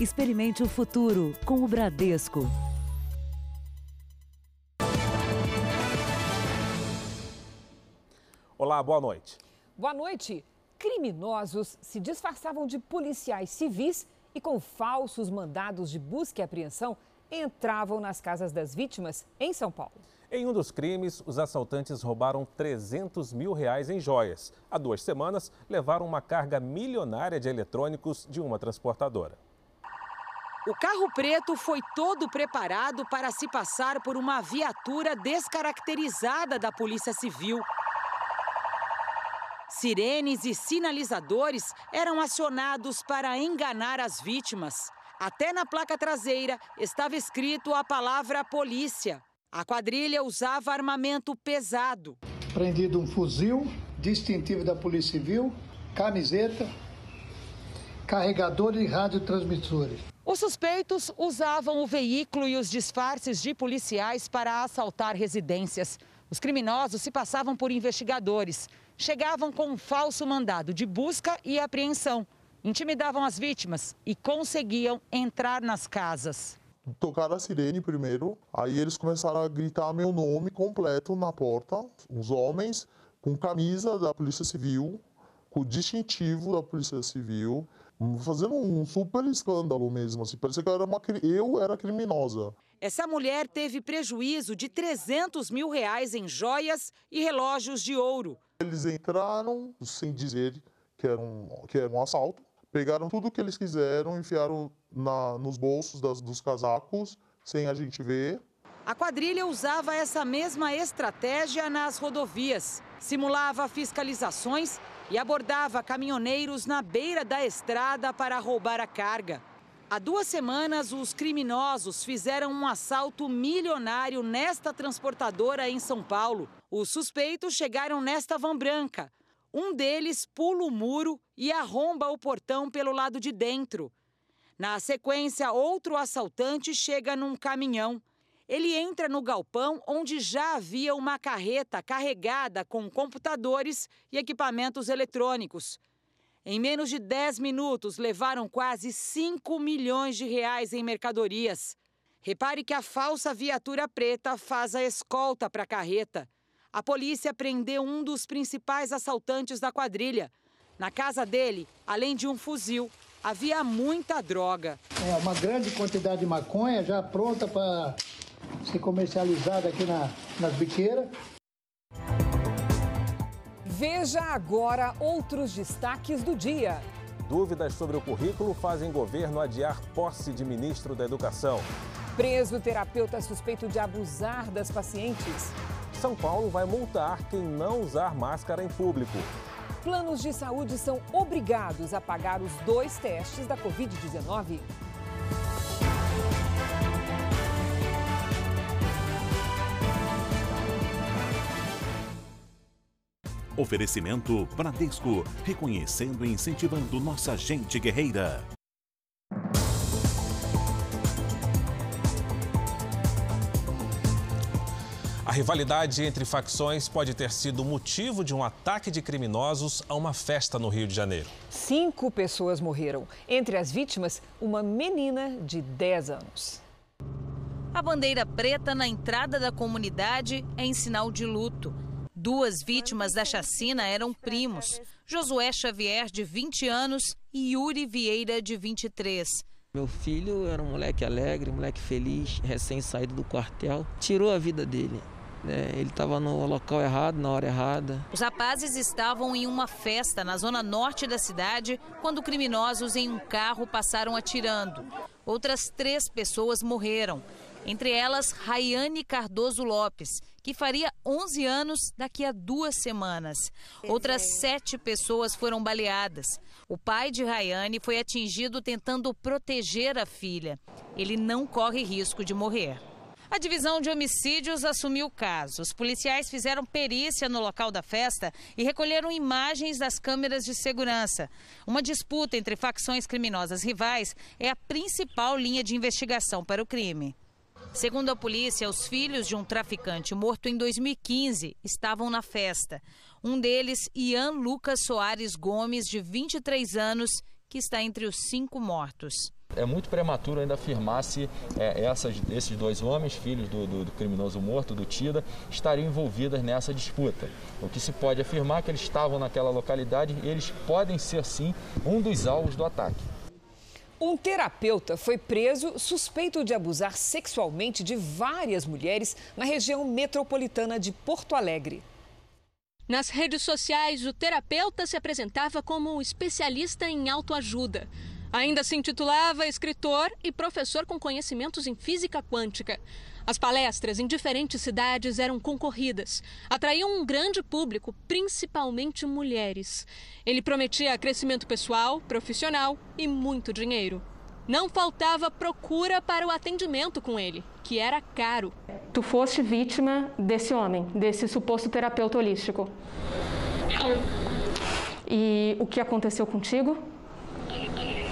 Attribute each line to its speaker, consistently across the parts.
Speaker 1: Experimente o futuro com o Bradesco.
Speaker 2: Olá, boa noite.
Speaker 3: Boa noite. Criminosos se disfarçavam de policiais civis e, com falsos mandados de busca e apreensão, entravam nas casas das vítimas em São Paulo.
Speaker 2: Em um dos crimes, os assaltantes roubaram 300 mil reais em joias. Há duas semanas, levaram uma carga milionária de eletrônicos de uma transportadora.
Speaker 4: O carro preto foi todo preparado para se passar por uma viatura descaracterizada da Polícia Civil. Sirenes e sinalizadores eram acionados para enganar as vítimas. Até na placa traseira estava escrito a palavra polícia. A quadrilha usava armamento pesado.
Speaker 5: Prendido um fuzil distintivo da Polícia Civil, camiseta, carregador e radiotransmissores.
Speaker 4: Os suspeitos usavam o veículo e os disfarces de policiais para assaltar residências. Os criminosos se passavam por investigadores. Chegavam com um falso mandado de busca e apreensão. Intimidavam as vítimas e conseguiam entrar nas casas
Speaker 6: tocaram a sirene primeiro, aí eles começaram a gritar meu nome completo na porta. Os homens com camisa da Polícia Civil, com distintivo da Polícia Civil, fazendo um super escândalo mesmo. Assim. Parecia que eu era, uma, eu era criminosa.
Speaker 4: Essa mulher teve prejuízo de 300 mil reais em joias e relógios de ouro.
Speaker 6: Eles entraram sem dizer que era um, que era um assalto pegaram tudo o que eles quiseram, enfiaram na, nos bolsos das, dos casacos, sem a gente ver.
Speaker 4: A quadrilha usava essa mesma estratégia nas rodovias. Simulava fiscalizações e abordava caminhoneiros na beira da estrada para roubar a carga. Há duas semanas, os criminosos fizeram um assalto milionário nesta transportadora em São Paulo. Os suspeitos chegaram nesta van branca, um deles pula o muro e arromba o portão pelo lado de dentro. Na sequência, outro assaltante chega num caminhão. Ele entra no galpão onde já havia uma carreta carregada com computadores e equipamentos eletrônicos. Em menos de 10 minutos, levaram quase 5 milhões de reais em mercadorias. Repare que a falsa viatura preta faz a escolta para a carreta a polícia prendeu um dos principais assaltantes da quadrilha. Na casa dele, além de um fuzil, havia muita droga.
Speaker 5: É uma grande quantidade de maconha já pronta para ser comercializada aqui na, nas biqueiras.
Speaker 3: Veja agora outros destaques do dia.
Speaker 2: Dúvidas sobre o currículo fazem governo adiar posse de ministro da Educação.
Speaker 3: Preso terapeuta suspeito de abusar das pacientes.
Speaker 2: São Paulo vai multar quem não usar máscara em público.
Speaker 3: Planos de saúde são obrigados a pagar os dois testes da Covid-19.
Speaker 7: Oferecimento Bradesco, reconhecendo e incentivando nossa gente guerreira.
Speaker 2: A rivalidade entre facções pode ter sido motivo de um ataque de criminosos a uma festa no Rio de Janeiro.
Speaker 3: Cinco pessoas morreram. Entre as vítimas, uma menina de 10 anos.
Speaker 8: A bandeira preta na entrada da comunidade é em sinal de luto. Duas vítimas da chacina eram primos: Josué Xavier, de 20 anos, e Yuri Vieira, de 23.
Speaker 9: Meu filho era um moleque alegre, um moleque feliz, recém-saído do quartel. Tirou a vida dele. É, ele estava no local errado, na hora errada.
Speaker 8: Os rapazes estavam em uma festa na zona norte da cidade quando criminosos em um carro passaram atirando. Outras três pessoas morreram, entre elas Rayane Cardoso Lopes, que faria 11 anos daqui a duas semanas. Outras sete pessoas foram baleadas. O pai de Rayane foi atingido tentando proteger a filha. Ele não corre risco de morrer. A divisão de homicídios assumiu o caso. Os policiais fizeram perícia no local da festa e recolheram imagens das câmeras de segurança. Uma disputa entre facções criminosas rivais é a principal linha de investigação para o crime. Segundo a polícia, os filhos de um traficante morto em 2015 estavam na festa. Um deles, Ian Lucas Soares Gomes, de 23 anos, que está entre os cinco mortos.
Speaker 10: É muito prematuro ainda afirmar se é, essas, esses dois homens, filhos do, do, do, criminoso morto, do Tida, estariam envolvidos nessa disputa. O que se pode afirmar é que eles estavam naquela localidade e eles podem ser, sim, um dos alvos do ataque.
Speaker 3: Um terapeuta foi preso suspeito de abusar sexualmente de várias mulheres na região metropolitana de Porto Alegre.
Speaker 11: Nas redes sociais, o terapeuta se apresentava como especialista em autoajuda. Ainda se intitulava escritor e professor com conhecimentos em física quântica. As palestras em diferentes cidades eram concorridas, atraíam um grande público, principalmente mulheres. Ele prometia crescimento pessoal, profissional e muito dinheiro. Não faltava procura para o atendimento com ele, que era caro.
Speaker 12: Tu foste vítima desse homem, desse suposto terapeuta holístico. E o que aconteceu contigo?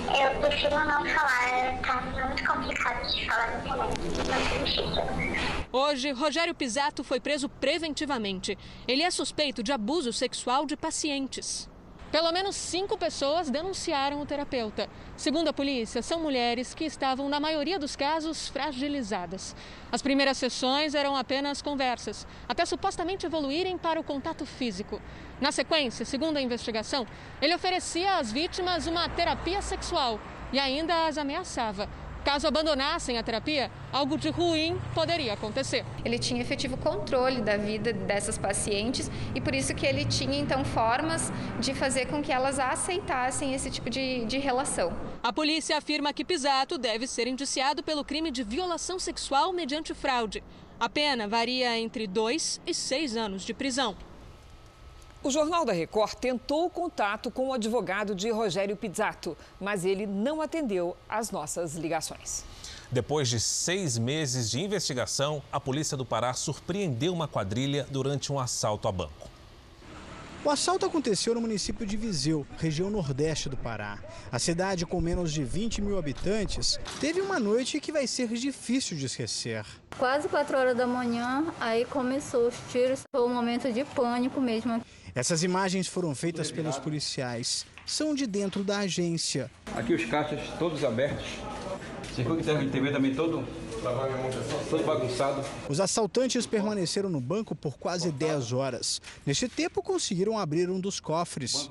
Speaker 13: Eu prefiro não falar, tá muito complicado de falar nesse momento.
Speaker 11: Hoje, Rogério Pisato foi preso preventivamente. Ele é suspeito de abuso sexual de pacientes. Pelo menos cinco pessoas denunciaram o terapeuta. Segundo a polícia, são mulheres que estavam, na maioria dos casos, fragilizadas. As primeiras sessões eram apenas conversas, até supostamente evoluírem para o contato físico. Na sequência, segundo a investigação, ele oferecia às vítimas uma terapia sexual e ainda as ameaçava. Caso abandonassem a terapia, algo de ruim poderia acontecer.
Speaker 14: Ele tinha efetivo controle da vida dessas pacientes e por isso que ele tinha então formas de fazer com que elas aceitassem esse tipo de, de relação.
Speaker 11: A polícia afirma que Pisato deve ser indiciado pelo crime de violação sexual mediante fraude. A pena varia entre dois e seis anos de prisão.
Speaker 3: O Jornal da Record tentou contato com o advogado de Rogério Pizzato, mas ele não atendeu às nossas ligações.
Speaker 2: Depois de seis meses de investigação, a polícia do Pará surpreendeu uma quadrilha durante um assalto a banco.
Speaker 15: O assalto aconteceu no município de Viseu, região nordeste do Pará. A cidade, com menos de 20 mil habitantes, teve uma noite que vai ser difícil de esquecer.
Speaker 16: Quase 4 horas da manhã, aí começou os tiros. Foi um momento de pânico mesmo.
Speaker 15: Essas imagens foram feitas pelos policiais. São de dentro da agência.
Speaker 17: Aqui os caixas todos abertos. Circuito de TV também todo todo bagunçado.
Speaker 15: Os assaltantes permaneceram no banco por quase 10 horas. Neste tempo, conseguiram abrir um dos cofres.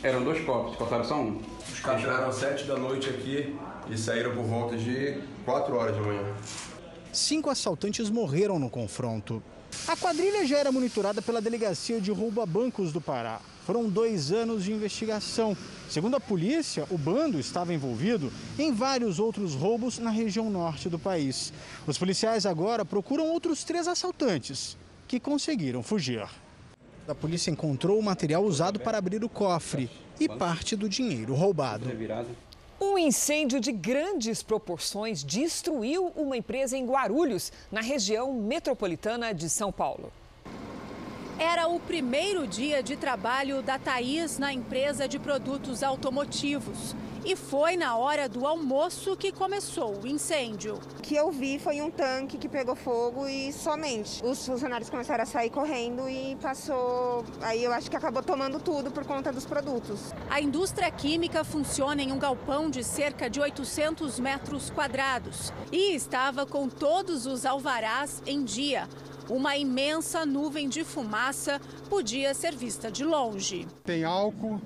Speaker 17: Eram dois cofres, faltaram só um.
Speaker 18: Os caras entraram às 7 da noite aqui e saíram por volta de 4 horas de manhã.
Speaker 15: Cinco assaltantes morreram no confronto. A quadrilha já era monitorada pela Delegacia de Roubo a Bancos do Pará. Foram dois anos de investigação. Segundo a polícia, o bando estava envolvido em vários outros roubos na região norte do país. Os policiais agora procuram outros três assaltantes que conseguiram fugir. A polícia encontrou o material usado para abrir o cofre e parte do dinheiro roubado.
Speaker 3: Um incêndio de grandes proporções destruiu uma empresa em Guarulhos, na região metropolitana de São Paulo.
Speaker 19: Era o primeiro dia de trabalho da Thaís na empresa de produtos automotivos. E foi na hora do almoço que começou o incêndio.
Speaker 20: O que eu vi foi um tanque que pegou fogo e somente. Os funcionários começaram a sair correndo e passou. Aí eu acho que acabou tomando tudo por conta dos produtos.
Speaker 19: A indústria química funciona em um galpão de cerca de 800 metros quadrados e estava com todos os alvarás em dia. Uma imensa nuvem de fumaça podia ser vista de longe.
Speaker 21: Tem álcool,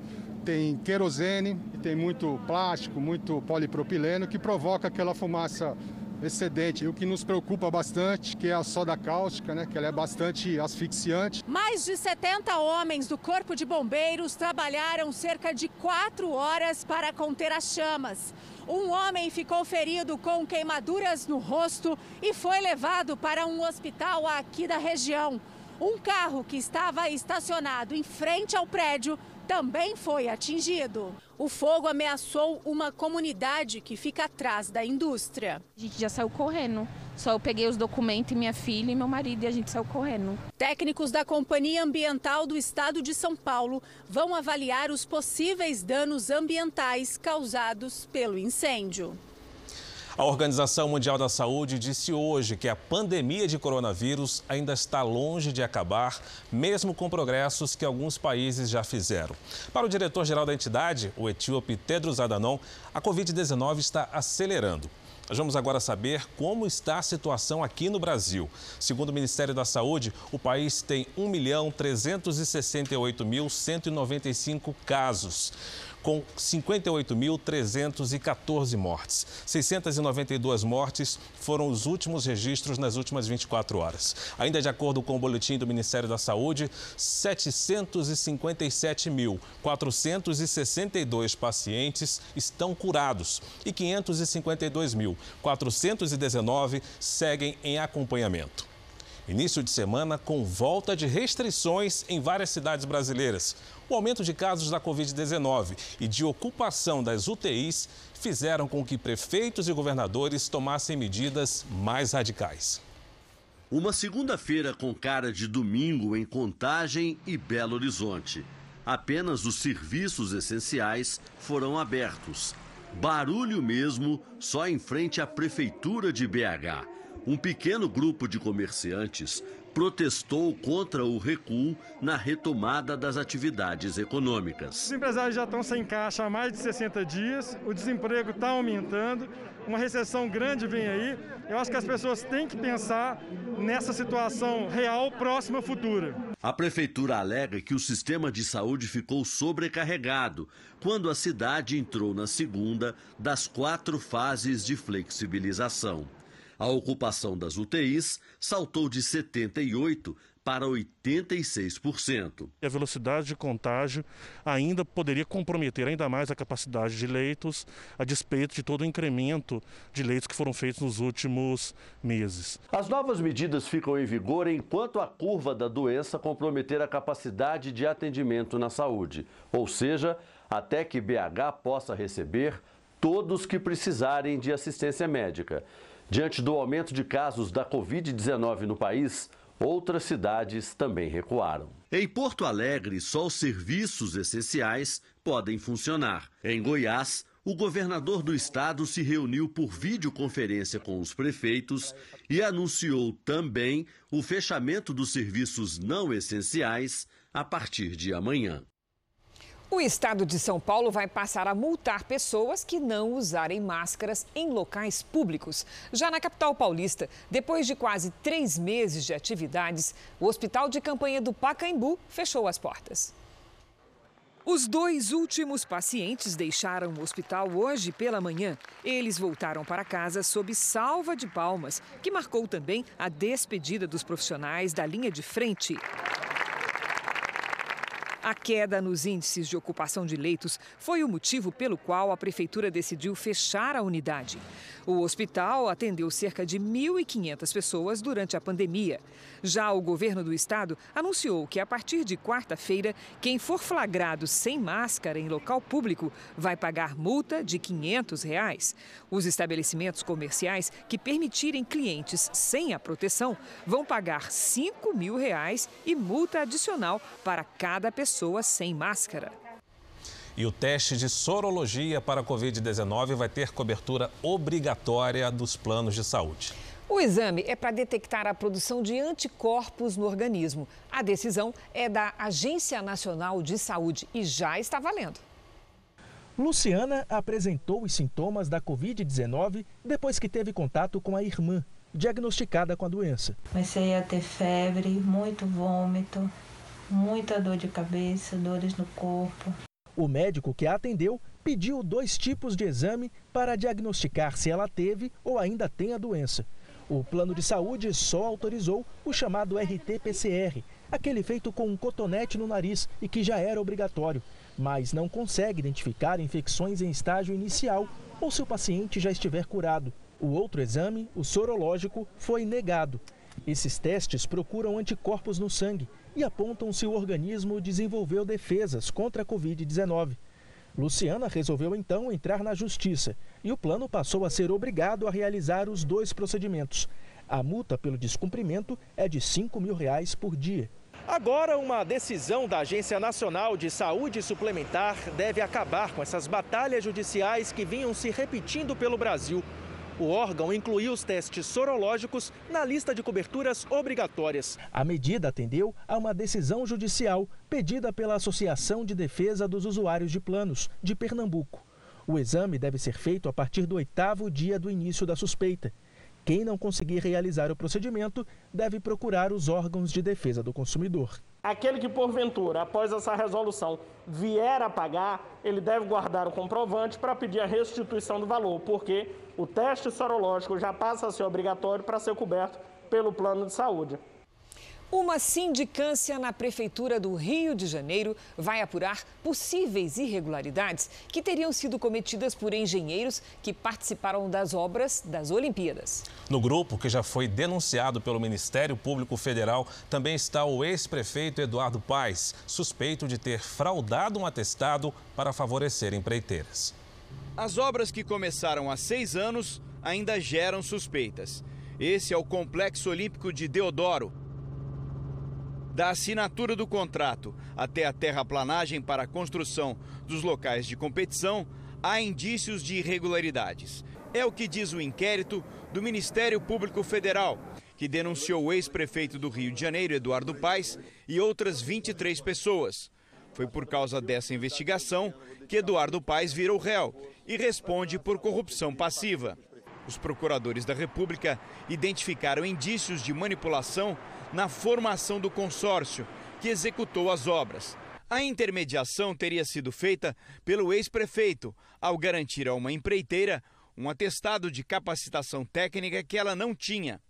Speaker 21: tem querosene, tem muito plástico, muito polipropileno que provoca aquela fumaça excedente. E o que nos preocupa bastante, que é a soda cáustica, né, que ela é bastante asfixiante.
Speaker 19: Mais de 70 homens do Corpo de Bombeiros trabalharam cerca de quatro horas para conter as chamas. Um homem ficou ferido com queimaduras no rosto e foi levado para um hospital aqui da região. Um carro que estava estacionado em frente ao prédio também foi atingido. O fogo ameaçou uma comunidade que fica atrás da indústria.
Speaker 22: A gente já saiu correndo. Só eu peguei os documentos, minha filha e meu marido, e a gente saiu correndo.
Speaker 19: Técnicos da Companhia Ambiental do Estado de São Paulo vão avaliar os possíveis danos ambientais causados pelo incêndio.
Speaker 2: A Organização Mundial da Saúde disse hoje que a pandemia de coronavírus ainda está longe de acabar, mesmo com progressos que alguns países já fizeram. Para o diretor-geral da entidade, o etíope Tedros Adhanom, a Covid-19 está acelerando. Nós vamos agora saber como está a situação aqui no Brasil. Segundo o Ministério da Saúde, o país tem 1.368.195 casos com 58.314 mortes. 692 mortes foram os últimos registros nas últimas 24 horas. Ainda de acordo com o boletim do Ministério da Saúde, 757.462 pacientes estão curados e 552.419 seguem em acompanhamento. Início de semana com volta de restrições em várias cidades brasileiras. O aumento de casos da Covid-19 e de ocupação das UTIs fizeram com que prefeitos e governadores tomassem medidas mais radicais.
Speaker 23: Uma segunda-feira com cara de domingo em Contagem e Belo Horizonte. Apenas os serviços essenciais foram abertos. Barulho mesmo só em frente à Prefeitura de BH. Um pequeno grupo de comerciantes protestou contra o recuo na retomada das atividades econômicas.
Speaker 24: Os empresários já estão sem caixa há mais de 60 dias, o desemprego está aumentando, uma recessão grande vem aí. Eu acho que as pessoas têm que pensar nessa situação real, próxima, futura.
Speaker 23: A prefeitura alega que o sistema de saúde ficou sobrecarregado quando a cidade entrou na segunda das quatro fases de flexibilização. A ocupação das UTIs saltou de 78% para 86%.
Speaker 25: A velocidade de contágio ainda poderia comprometer ainda mais a capacidade de leitos, a despeito de todo o incremento de leitos que foram feitos nos últimos meses.
Speaker 23: As novas medidas ficam em vigor enquanto a curva da doença comprometer a capacidade de atendimento na saúde, ou seja, até que BH possa receber todos que precisarem de assistência médica. Diante do aumento de casos da Covid-19 no país, outras cidades também recuaram. Em Porto Alegre, só os serviços essenciais podem funcionar. Em Goiás, o governador do estado se reuniu por videoconferência com os prefeitos e anunciou também o fechamento dos serviços não essenciais a partir de amanhã.
Speaker 3: O estado de São Paulo vai passar a multar pessoas que não usarem máscaras em locais públicos. Já na capital paulista, depois de quase três meses de atividades, o hospital de campanha do Pacaembu fechou as portas. Os dois últimos pacientes deixaram o hospital hoje pela manhã. Eles voltaram para casa sob salva de palmas, que marcou também a despedida dos profissionais da linha de frente. A queda nos índices de ocupação de leitos foi o motivo pelo qual a prefeitura decidiu fechar a unidade. O hospital atendeu cerca de 1.500 pessoas durante a pandemia. Já o governo do estado anunciou que a partir de quarta-feira, quem for flagrado sem máscara em local público vai pagar multa de 500 reais. Os estabelecimentos comerciais que permitirem clientes sem a proteção vão pagar 5 mil reais e multa adicional para cada pessoa sem máscara.
Speaker 2: E o teste de sorologia para a Covid-19 vai ter cobertura obrigatória dos planos de saúde.
Speaker 3: O exame é para detectar a produção de anticorpos no organismo. A decisão é da Agência Nacional de Saúde e já está valendo.
Speaker 26: Luciana apresentou os sintomas da Covid-19 depois que teve contato com a irmã, diagnosticada com a doença.
Speaker 27: Comecei a ter febre, muito vômito, muita dor de cabeça, dores no corpo.
Speaker 26: O médico que a atendeu pediu dois tipos de exame para diagnosticar se ela teve ou ainda tem a doença. O plano de saúde só autorizou o chamado RT-PCR, aquele feito com um cotonete no nariz e que já era obrigatório, mas não consegue identificar infecções em estágio inicial ou se o paciente já estiver curado. O outro exame, o sorológico, foi negado. Esses testes procuram anticorpos no sangue e apontam se o organismo desenvolveu defesas contra a Covid-19. Luciana resolveu então entrar na justiça e o plano passou a ser obrigado a realizar os dois procedimentos. A multa pelo descumprimento é de 5 mil reais por dia. Agora, uma decisão da Agência Nacional de Saúde Suplementar deve acabar com essas batalhas judiciais que vinham se repetindo pelo Brasil. O órgão incluiu os testes sorológicos na lista de coberturas obrigatórias. A medida atendeu a uma decisão judicial pedida pela Associação de Defesa dos Usuários de Planos, de Pernambuco. O exame deve ser feito a partir do oitavo dia do início da suspeita. Quem não conseguir realizar o procedimento deve procurar os órgãos de defesa do consumidor.
Speaker 28: Aquele que, porventura, após essa resolução, vier a pagar, ele deve guardar o comprovante para pedir a restituição do valor, porque o teste sorológico já passa a ser obrigatório para ser coberto pelo plano de saúde.
Speaker 3: Uma sindicância na Prefeitura do Rio de Janeiro vai apurar possíveis irregularidades que teriam sido cometidas por engenheiros que participaram das obras das Olimpíadas.
Speaker 2: No grupo, que já foi denunciado pelo Ministério Público Federal, também está o ex-prefeito Eduardo Paes, suspeito de ter fraudado um atestado para favorecer empreiteiras.
Speaker 29: As obras que começaram há seis anos ainda geram suspeitas. Esse é o Complexo Olímpico de Deodoro, da assinatura do contrato até a terraplanagem para a construção dos locais de competição, há indícios de irregularidades. É o que diz o inquérito do Ministério Público Federal, que denunciou o ex-prefeito do Rio de Janeiro, Eduardo Paes, e outras 23 pessoas. Foi por causa dessa investigação que Eduardo Paes virou réu e responde por corrupção passiva. Os procuradores da República identificaram indícios de manipulação na formação do consórcio que executou as obras. A intermediação teria sido feita pelo ex-prefeito ao garantir a uma empreiteira um atestado de capacitação técnica que ela não tinha.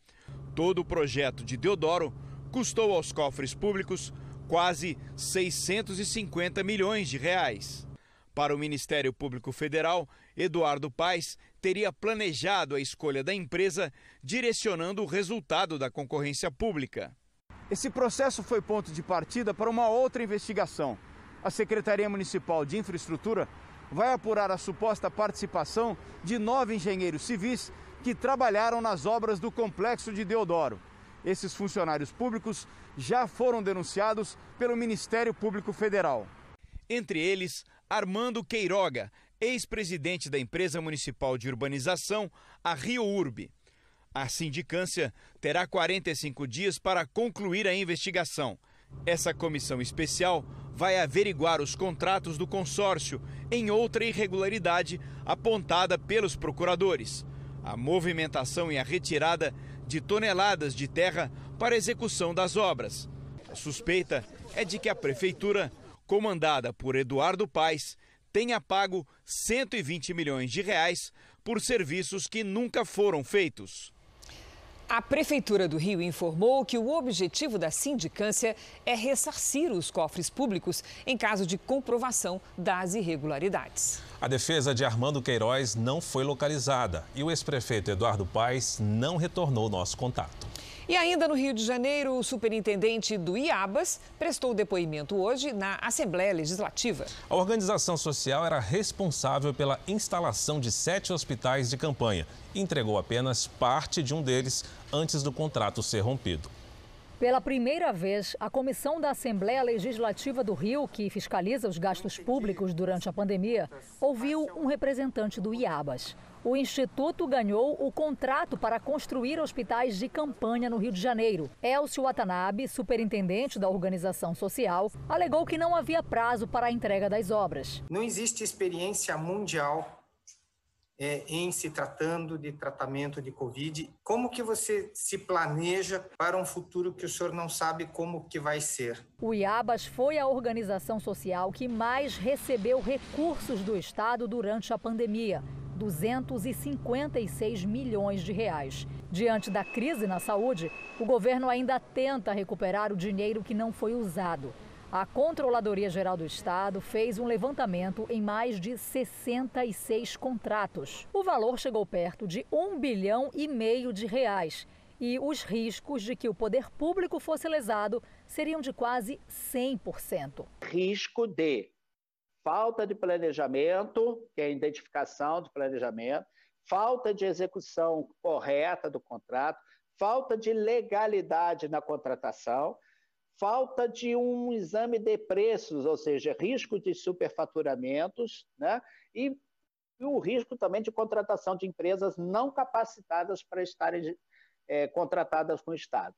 Speaker 29: Todo o projeto de Deodoro custou aos cofres públicos quase 650 milhões de reais. Para o Ministério Público Federal, Eduardo Paes teria planejado a escolha da empresa, direcionando o resultado da concorrência pública. Esse processo foi ponto de partida para uma outra investigação. A Secretaria Municipal de Infraestrutura vai apurar a suposta participação de nove engenheiros civis que trabalharam nas obras do complexo de Deodoro. Esses funcionários públicos já foram denunciados pelo Ministério Público Federal. Entre eles, Armando Queiroga, ex-presidente da empresa municipal de urbanização, a Rio Urbe. A sindicância terá 45 dias para concluir a investigação. Essa comissão especial vai averiguar os contratos do consórcio em outra irregularidade apontada pelos procuradores. A movimentação e a retirada de toneladas de terra para execução das obras. A suspeita é de que a prefeitura, comandada por Eduardo Paes, tenha pago 120 milhões de reais por serviços que nunca foram feitos.
Speaker 3: A Prefeitura do Rio informou que o objetivo da sindicância é ressarcir os cofres públicos em caso de comprovação das irregularidades.
Speaker 2: A defesa de Armando Queiroz não foi localizada e o ex-prefeito Eduardo Paes não retornou nosso contato.
Speaker 3: E ainda no Rio de Janeiro, o superintendente do IABAS prestou depoimento hoje na Assembleia Legislativa.
Speaker 2: A organização social era responsável pela instalação de sete hospitais de campanha e entregou apenas parte de um deles antes do contrato ser rompido.
Speaker 30: Pela primeira vez, a comissão da Assembleia Legislativa do Rio, que fiscaliza os gastos públicos durante a pandemia, ouviu um representante do IABAS o Instituto ganhou o contrato para construir hospitais de campanha no Rio de Janeiro. Elcio Watanabe, superintendente da organização social, alegou que não havia prazo para a entrega das obras.
Speaker 31: Não existe experiência mundial é, em se tratando de tratamento de Covid. Como que você se planeja para um futuro que o senhor não sabe como que vai ser?
Speaker 30: O IABAS foi a organização social que mais recebeu recursos do Estado durante a pandemia. 256 milhões de reais. Diante da crise na saúde, o governo ainda tenta recuperar o dinheiro que não foi usado. A Controladoria Geral do Estado fez um levantamento em mais de 66 contratos. O valor chegou perto de um bilhão e meio de reais. E os riscos de que o poder público fosse lesado seriam de quase 100%.
Speaker 32: Risco de falta de planejamento, que é a identificação do planejamento, falta de execução correta do contrato, falta de legalidade na contratação, falta de um exame de preços, ou seja, risco de superfaturamentos, né? e o risco também de contratação de empresas não capacitadas para estarem é, contratadas com o Estado.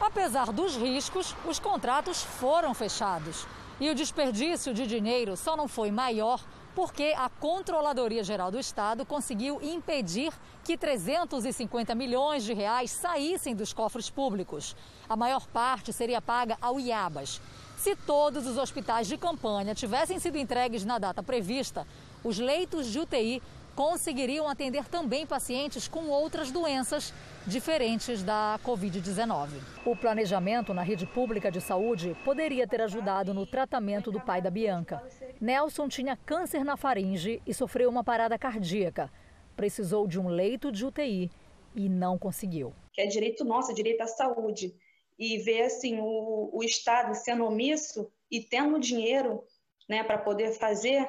Speaker 30: Apesar dos riscos, os contratos foram fechados. E o desperdício de dinheiro só não foi maior porque a Controladoria Geral do Estado conseguiu impedir que 350 milhões de reais saíssem dos cofres públicos. A maior parte seria paga ao IABAS. Se todos os hospitais de campanha tivessem sido entregues na data prevista, os leitos de UTI conseguiriam atender também pacientes com outras doenças diferentes da Covid-19. O planejamento na rede pública de saúde poderia ter ajudado no tratamento do pai da Bianca. Nelson tinha câncer na faringe e sofreu uma parada cardíaca. Precisou de um leito de UTI e não conseguiu.
Speaker 33: É direito nosso, é direito à saúde. E ver assim o, o Estado sendo omisso e tendo dinheiro né, para poder fazer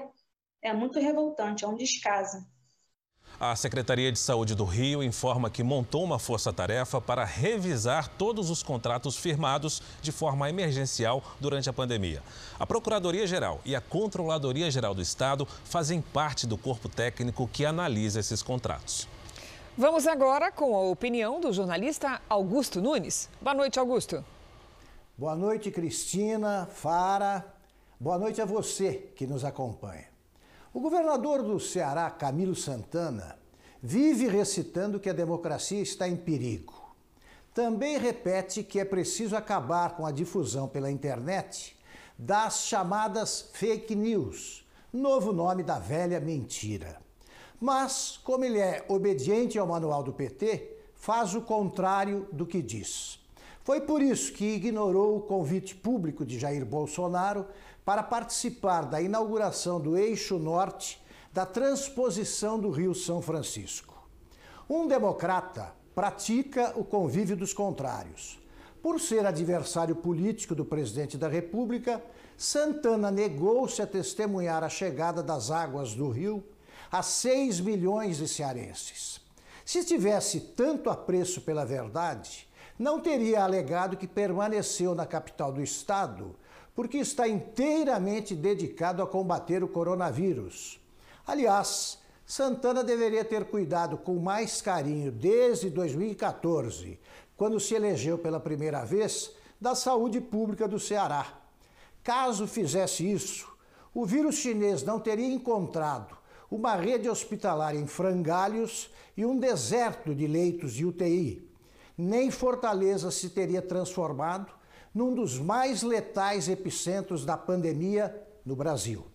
Speaker 33: é muito revoltante, é um descaso.
Speaker 2: A Secretaria de Saúde do Rio informa que montou uma força-tarefa para revisar todos os contratos firmados de forma emergencial durante a pandemia. A Procuradoria-Geral e a Controladoria-Geral do Estado fazem parte do corpo técnico que analisa esses contratos.
Speaker 3: Vamos agora com a opinião do jornalista Augusto Nunes. Boa noite, Augusto.
Speaker 34: Boa noite, Cristina, Fara. Boa noite a você que nos acompanha. O governador do Ceará, Camilo Santana, vive recitando que a democracia está em perigo. Também repete que é preciso acabar com a difusão pela internet das chamadas fake news, novo nome da velha mentira. Mas, como ele é obediente ao manual do PT, faz o contrário do que diz. Foi por isso que ignorou o convite público de Jair Bolsonaro para participar da inauguração do Eixo Norte da transposição do Rio São Francisco. Um democrata pratica o convívio dos contrários. Por ser adversário político do presidente da República, Santana negou-se a testemunhar a chegada das águas do rio a 6 milhões de cearenses. Se tivesse tanto apreço pela verdade, não teria alegado que permaneceu na capital do estado porque está inteiramente dedicado a combater o coronavírus. Aliás, Santana deveria ter cuidado com mais carinho desde 2014, quando se elegeu pela primeira vez, da saúde pública do Ceará. Caso fizesse isso, o vírus chinês não teria encontrado uma rede hospitalar em frangalhos e um deserto de leitos de UTI. Nem Fortaleza se teria transformado num dos mais letais epicentros da pandemia no Brasil.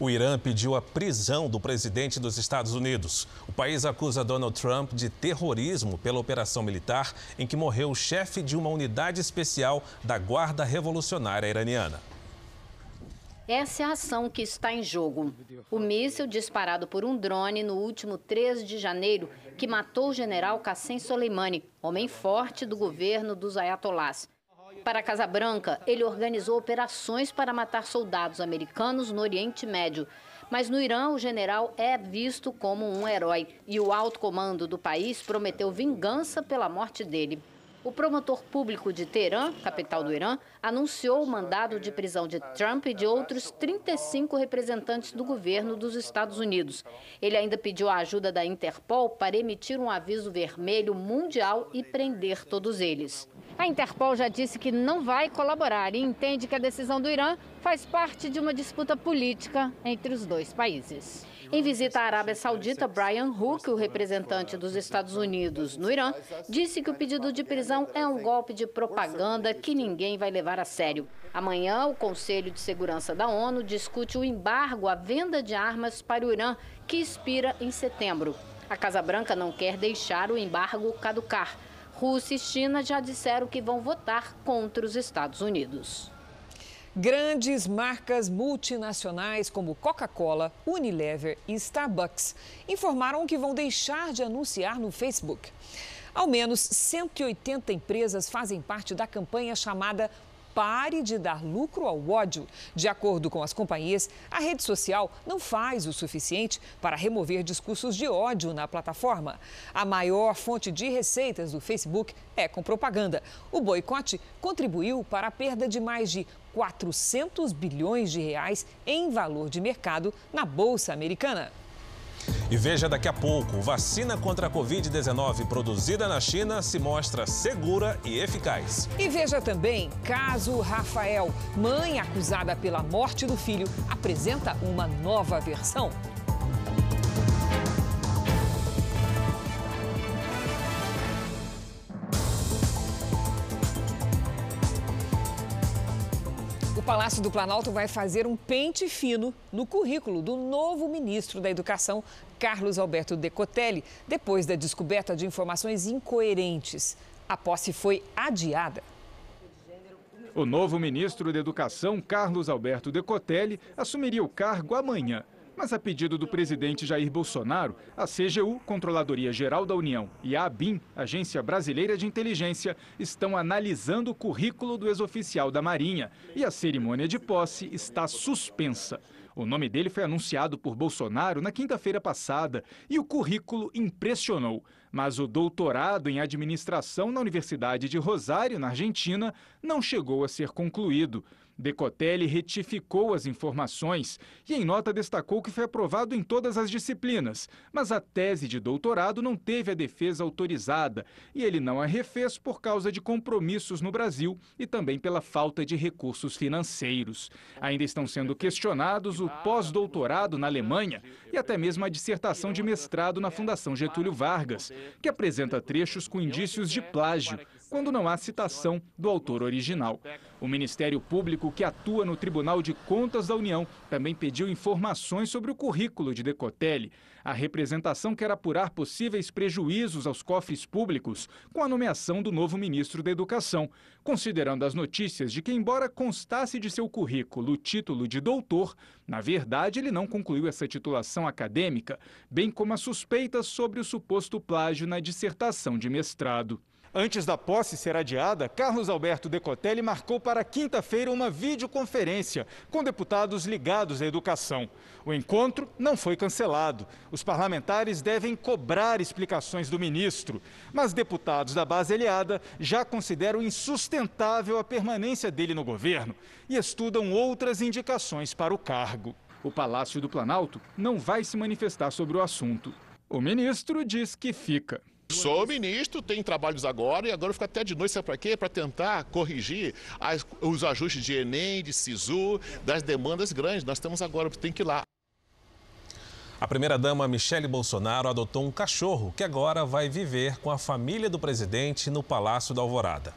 Speaker 2: O Irã pediu a prisão do presidente dos Estados Unidos. O país acusa Donald Trump de terrorismo pela operação militar em que morreu o chefe de uma unidade especial da Guarda Revolucionária Iraniana.
Speaker 35: Essa é a ação que está em jogo. O míssil disparado por um drone no último 3 de janeiro, que matou o general Qassem Soleimani, homem forte do governo dos ayatollahs. Para a Casa Branca, ele organizou operações para matar soldados americanos no Oriente Médio. Mas no Irã, o general é visto como um herói e o alto comando do país prometeu vingança pela morte dele. O promotor público de Teherã, capital do Irã, anunciou o mandado de prisão de Trump e de outros 35 representantes do governo dos Estados Unidos. Ele ainda pediu a ajuda da Interpol para emitir um aviso vermelho mundial e prender todos eles. A Interpol já disse que não vai colaborar e entende que a decisão do Irã faz parte de uma disputa política entre os dois países. Em visita à Arábia Saudita, Brian Hook, o representante dos Estados Unidos no Irã, disse que o pedido de prisão é um golpe de propaganda que ninguém vai levar a sério. Amanhã, o Conselho de Segurança da ONU discute o embargo à venda de armas para o Irã, que expira em setembro. A Casa Branca não quer deixar o embargo caducar. Rússia e China já disseram que vão votar contra os Estados Unidos.
Speaker 3: Grandes marcas multinacionais como Coca-Cola, Unilever e Starbucks informaram que vão deixar de anunciar no Facebook. Ao menos 180 empresas fazem parte da campanha chamada pare de dar lucro ao ódio. De acordo com as companhias, a rede social não faz o suficiente para remover discursos de ódio na plataforma. A maior fonte de receitas do Facebook é com propaganda. O boicote contribuiu para a perda de mais de 400 bilhões de reais em valor de mercado na bolsa americana.
Speaker 2: E veja daqui a pouco: vacina contra a Covid-19 produzida na China se mostra segura e eficaz.
Speaker 3: E veja também: caso Rafael, mãe acusada pela morte do filho, apresenta uma nova versão. Palácio do Planalto vai fazer um pente fino no currículo do novo ministro da Educação, Carlos Alberto Decotelli, depois da descoberta de informações incoerentes. A posse foi adiada.
Speaker 36: O novo ministro da Educação, Carlos Alberto Decotelli, assumiria o cargo amanhã. Mas a pedido do presidente Jair Bolsonaro, a CGU, Controladoria Geral da União, e a ABIN, Agência Brasileira de Inteligência, estão analisando o currículo do ex-oficial da Marinha e a cerimônia de posse está suspensa. O nome dele foi anunciado por Bolsonaro na quinta-feira passada e o currículo impressionou. Mas o doutorado em administração na Universidade de Rosário, na Argentina, não chegou a ser concluído. Decotelli retificou as informações e, em nota, destacou que foi aprovado em todas as disciplinas, mas a tese de doutorado não teve a defesa autorizada e ele não a refez por causa de compromissos no Brasil e também pela falta de recursos financeiros. Ainda estão sendo questionados o pós-doutorado na Alemanha e até mesmo a dissertação de mestrado na Fundação Getúlio Vargas, que apresenta trechos com indícios de plágio quando não há citação do autor original. O Ministério Público, que atua no Tribunal de Contas da União, também pediu informações sobre o currículo de Decotelli. A representação quer apurar possíveis prejuízos aos cofres públicos com a nomeação do novo ministro da Educação, considerando as notícias de que, embora constasse de seu currículo o título de doutor, na verdade ele não concluiu essa titulação acadêmica, bem como as suspeitas sobre o suposto plágio na dissertação de mestrado. Antes da posse ser adiada, Carlos Alberto Decotelli marcou para quinta-feira uma videoconferência com deputados ligados à educação. O encontro não foi cancelado. Os parlamentares devem cobrar explicações do ministro, mas deputados da base aliada já consideram insustentável a permanência dele no governo e estudam outras indicações para o cargo. O Palácio do Planalto não vai se manifestar sobre o assunto. O ministro diz que fica.
Speaker 37: Sou ministro, tem trabalhos agora e agora fica até de noite, sabe para quê? Para tentar corrigir as, os ajustes de Enem, de SISU, das demandas grandes. Nós temos agora, tem que ir lá.
Speaker 2: A primeira-dama Michele Bolsonaro adotou um cachorro que agora vai viver com a família do presidente no Palácio da Alvorada.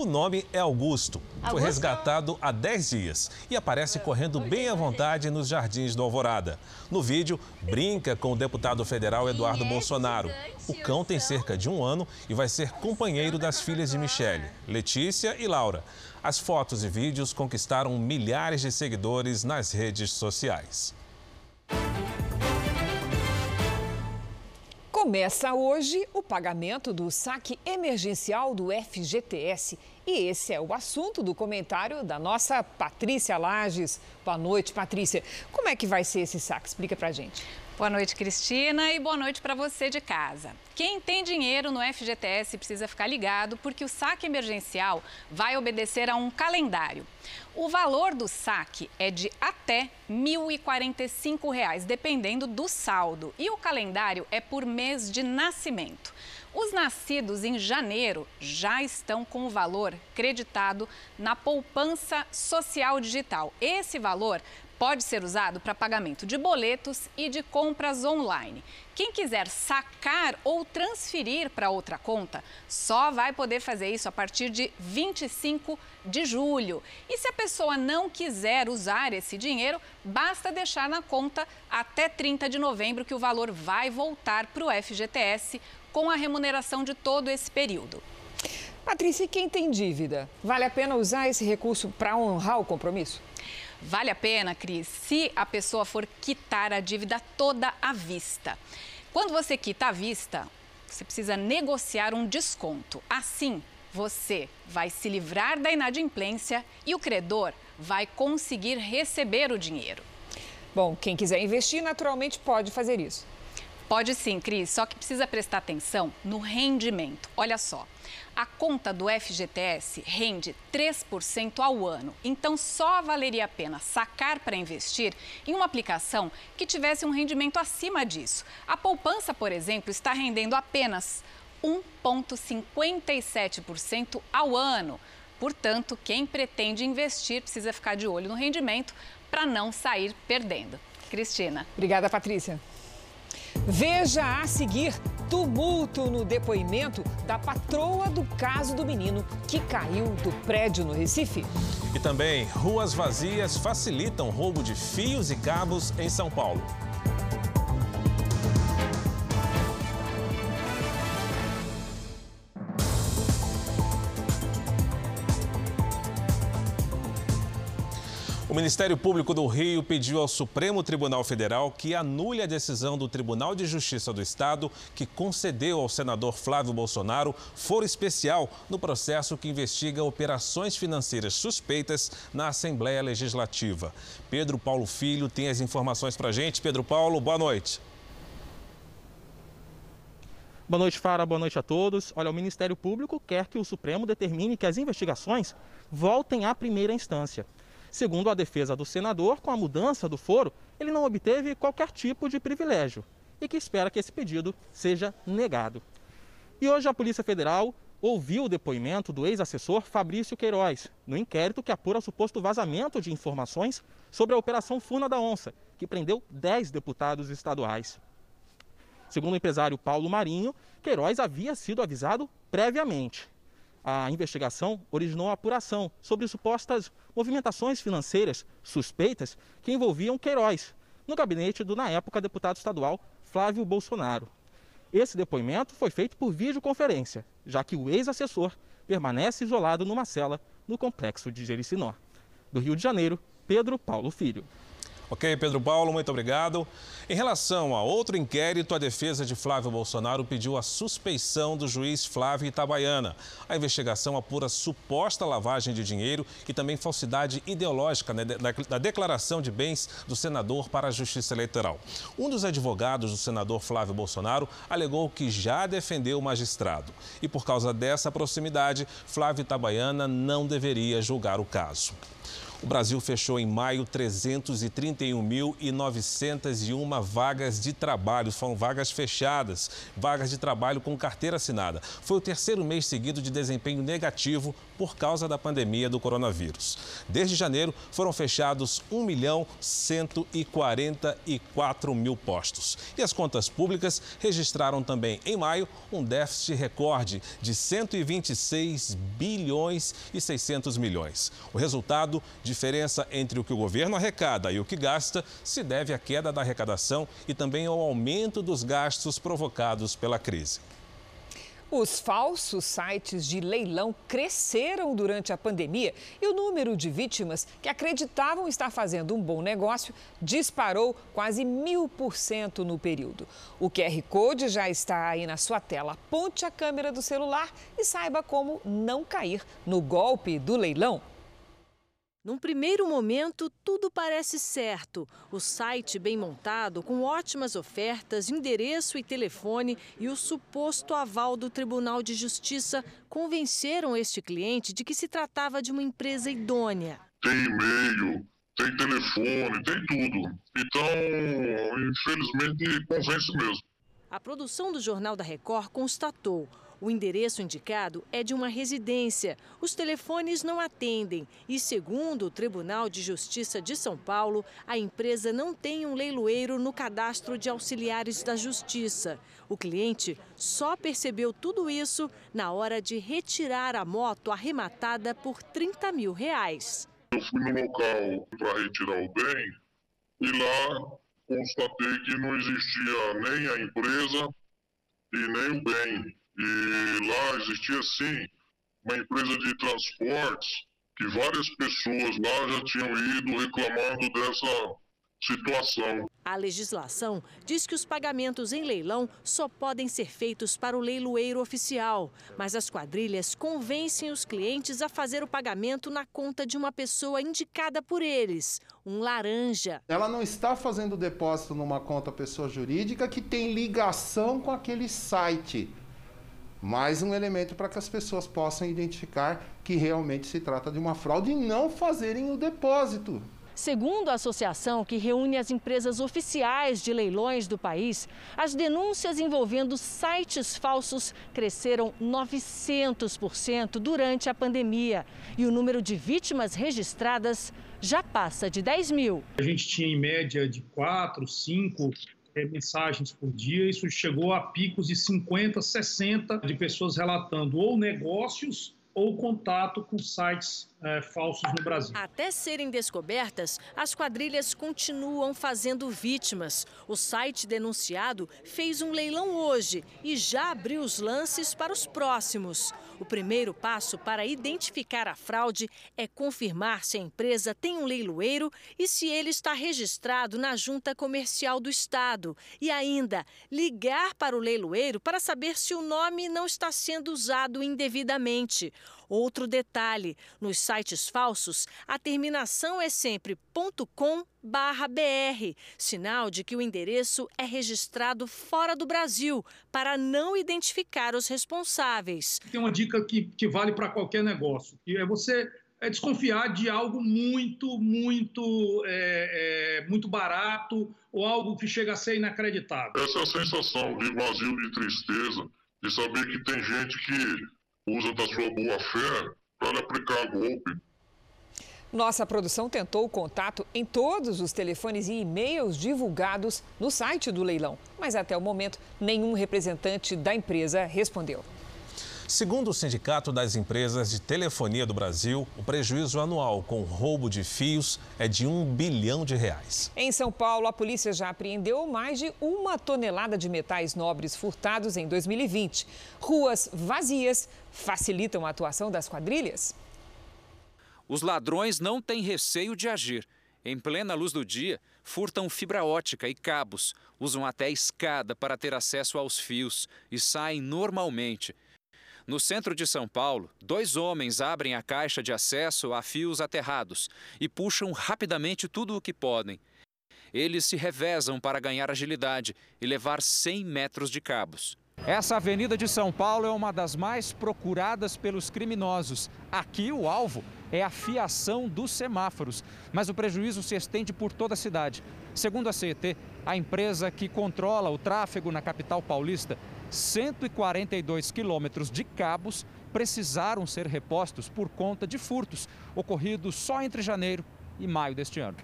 Speaker 2: O nome é Augusto. Augusto. Foi resgatado há 10 dias e aparece correndo bem à vontade nos jardins do Alvorada. No vídeo, brinca com o deputado federal Eduardo Bolsonaro. O cão tem cerca de um ano e vai ser companheiro das filhas de Michele, Letícia e Laura. As fotos e vídeos conquistaram milhares de seguidores nas redes sociais.
Speaker 3: Começa hoje o pagamento do saque emergencial do FGTS. E esse é o assunto do comentário da nossa Patrícia Lages. Boa noite, Patrícia. Como é que vai ser esse saque? Explica pra gente.
Speaker 38: Boa noite, Cristina, e boa noite para você de casa. Quem tem dinheiro no FGTS precisa ficar ligado porque o saque emergencial vai obedecer a um calendário. O valor do saque é de até R$ 1.045, dependendo do saldo, e o calendário é por mês de nascimento. Os nascidos em janeiro já estão com o valor creditado na poupança social digital. Esse valor pode ser usado para pagamento de boletos e de compras online. Quem quiser sacar ou transferir para outra conta só vai poder fazer isso a partir de 25 de julho. E se a pessoa não quiser usar esse dinheiro, basta deixar na conta até 30 de novembro que o valor vai voltar para o FGTS com a remuneração de todo esse período.
Speaker 3: Patrícia, e quem tem dívida? Vale a pena usar esse recurso para honrar o compromisso?
Speaker 38: Vale a pena, Cris, se a pessoa for quitar a dívida toda à vista. Quando você quita à vista, você precisa negociar um desconto. Assim, você vai se livrar da inadimplência e o credor vai conseguir receber o dinheiro.
Speaker 3: Bom, quem quiser investir, naturalmente pode fazer isso.
Speaker 38: Pode sim, Cris, só que precisa prestar atenção no rendimento. Olha só, a conta do FGTS rende 3% ao ano, então só valeria a pena sacar para investir em uma aplicação que tivesse um rendimento acima disso. A poupança, por exemplo, está rendendo apenas 1,57% ao ano. Portanto, quem pretende investir precisa ficar de olho no rendimento para não sair perdendo. Cristina.
Speaker 3: Obrigada, Patrícia. Veja a seguir tumulto no depoimento da patroa do caso do menino que caiu do prédio no Recife.
Speaker 2: E também, ruas vazias facilitam roubo de fios e cabos em São Paulo. O Ministério Público do Rio pediu ao Supremo Tribunal Federal que anule a decisão do Tribunal de Justiça do Estado que concedeu ao senador Flávio Bolsonaro foro especial no processo que investiga operações financeiras suspeitas na Assembleia Legislativa. Pedro Paulo Filho tem as informações para a gente. Pedro Paulo, boa noite.
Speaker 39: Boa noite, Fara. Boa noite a todos. Olha, o Ministério Público quer que o Supremo determine que as investigações voltem à primeira instância. Segundo a defesa do senador, com a mudança do foro, ele não obteve qualquer tipo de privilégio e que espera que esse pedido seja negado. E hoje a Polícia Federal ouviu o depoimento do ex-assessor Fabrício Queiroz no inquérito que apura suposto vazamento de informações sobre a Operação Funa da Onça, que prendeu 10 deputados estaduais. Segundo o empresário Paulo Marinho, Queiroz havia sido avisado previamente a investigação originou a apuração sobre supostas movimentações financeiras suspeitas que envolviam Queiroz, no gabinete do, na época, deputado estadual Flávio Bolsonaro. Esse depoimento foi feito por videoconferência, já que o ex-assessor permanece isolado numa cela no complexo de Jericinó. Do Rio de Janeiro, Pedro Paulo Filho.
Speaker 2: Ok, Pedro Paulo, muito obrigado. Em relação a outro inquérito, a defesa de Flávio Bolsonaro pediu a suspeição do juiz Flávio Itabaiana. A investigação apura suposta lavagem de dinheiro e também falsidade ideológica né, da declaração de bens do senador para a Justiça Eleitoral. Um dos advogados do senador Flávio Bolsonaro alegou que já defendeu o magistrado. E por causa dessa proximidade, Flávio Itabaiana não deveria julgar o caso. O Brasil fechou em maio 331.901 vagas de trabalho. Foram vagas fechadas, vagas de trabalho com carteira assinada. Foi o terceiro mês seguido de desempenho negativo por causa da pandemia do coronavírus. Desde janeiro, foram fechados 1 milhão 144 mil postos. E as contas públicas registraram também, em maio, um déficit recorde de 126 bilhões e 600 milhões. O resultado de diferença entre o que o governo arrecada e o que gasta se deve à queda da arrecadação e também ao aumento dos gastos provocados pela crise.
Speaker 3: Os falsos sites de leilão cresceram durante a pandemia e o número de vítimas que acreditavam estar fazendo um bom negócio disparou quase mil por cento no período. O QR Code já está aí na sua tela. Aponte a câmera do celular e saiba como não cair no golpe do leilão.
Speaker 40: Num primeiro momento, tudo parece certo. O site bem montado, com ótimas ofertas, endereço e telefone e o suposto aval do Tribunal de Justiça convenceram este cliente de que se tratava de uma empresa idônea.
Speaker 41: Tem e-mail, tem telefone, tem tudo. Então, infelizmente, convence mesmo.
Speaker 40: A produção do Jornal da Record constatou o endereço indicado é de uma residência. Os telefones não atendem e, segundo o Tribunal de Justiça de São Paulo, a empresa não tem um leiloeiro no cadastro de auxiliares da Justiça. O cliente só percebeu tudo isso na hora de retirar a moto arrematada por 30 mil reais.
Speaker 41: Eu fui no local para retirar o bem e lá constatei que não existia nem a empresa e nem o bem. E lá existia sim uma empresa de transportes que várias pessoas lá já tinham ido reclamando dessa situação.
Speaker 40: A legislação diz que os pagamentos em leilão só podem ser feitos para o leiloeiro oficial, mas as quadrilhas convencem os clientes a fazer o pagamento na conta de uma pessoa indicada por eles, um laranja.
Speaker 42: Ela não está fazendo depósito numa conta pessoa jurídica que tem ligação com aquele site. Mais um elemento para que as pessoas possam identificar que realmente se trata de uma fraude e não fazerem o depósito.
Speaker 40: Segundo a associação que reúne as empresas oficiais de leilões do país, as denúncias envolvendo sites falsos cresceram 900% durante a pandemia e o número de vítimas registradas já passa de 10 mil.
Speaker 43: A gente tinha em média de 4, 5 é, mensagens por dia, isso chegou a picos de 50, 60 de pessoas relatando ou negócios ou contato com sites é, falsos no Brasil.
Speaker 40: Até serem descobertas, as quadrilhas continuam fazendo vítimas. O site denunciado fez um leilão hoje e já abriu os lances para os próximos. O primeiro passo para identificar a fraude é confirmar se a empresa tem um leiloeiro e se ele está registrado na Junta Comercial do Estado. E ainda, ligar para o leiloeiro para saber se o nome não está sendo usado indevidamente. Outro detalhe: nos sites falsos, a terminação é sempre .com/br, sinal de que o endereço é registrado fora do Brasil, para não identificar os responsáveis.
Speaker 43: Tem uma dica que, que vale para qualquer negócio, que é você é desconfiar de algo muito, muito, é, é, muito barato ou algo que chega a ser inacreditável.
Speaker 41: Essa sensação de vazio, de tristeza, de saber que tem gente que usa da sua boa fé para aplicar golpe.
Speaker 3: Nossa produção tentou o contato em todos os telefones e e-mails divulgados no site do leilão, mas até o momento nenhum representante da empresa respondeu.
Speaker 2: Segundo o Sindicato das Empresas de Telefonia do Brasil, o prejuízo anual com roubo de fios é de um bilhão de reais.
Speaker 3: Em São Paulo, a polícia já apreendeu mais de uma tonelada de metais nobres furtados em 2020. Ruas vazias facilitam a atuação das quadrilhas?
Speaker 44: Os ladrões não têm receio de agir. Em plena luz do dia, furtam fibra ótica e cabos, usam até escada para ter acesso aos fios e saem normalmente. No centro de São Paulo, dois homens abrem a caixa de acesso a fios aterrados e puxam rapidamente tudo o que podem. Eles se revezam para ganhar agilidade e levar 100 metros de cabos.
Speaker 45: Essa avenida de São Paulo é uma das mais procuradas pelos criminosos. Aqui o alvo é a fiação dos semáforos, mas o prejuízo se estende por toda a cidade. Segundo a CET, a empresa que controla o tráfego na capital paulista 142 quilômetros de cabos precisaram ser repostos por conta de furtos ocorridos só entre janeiro e maio deste ano.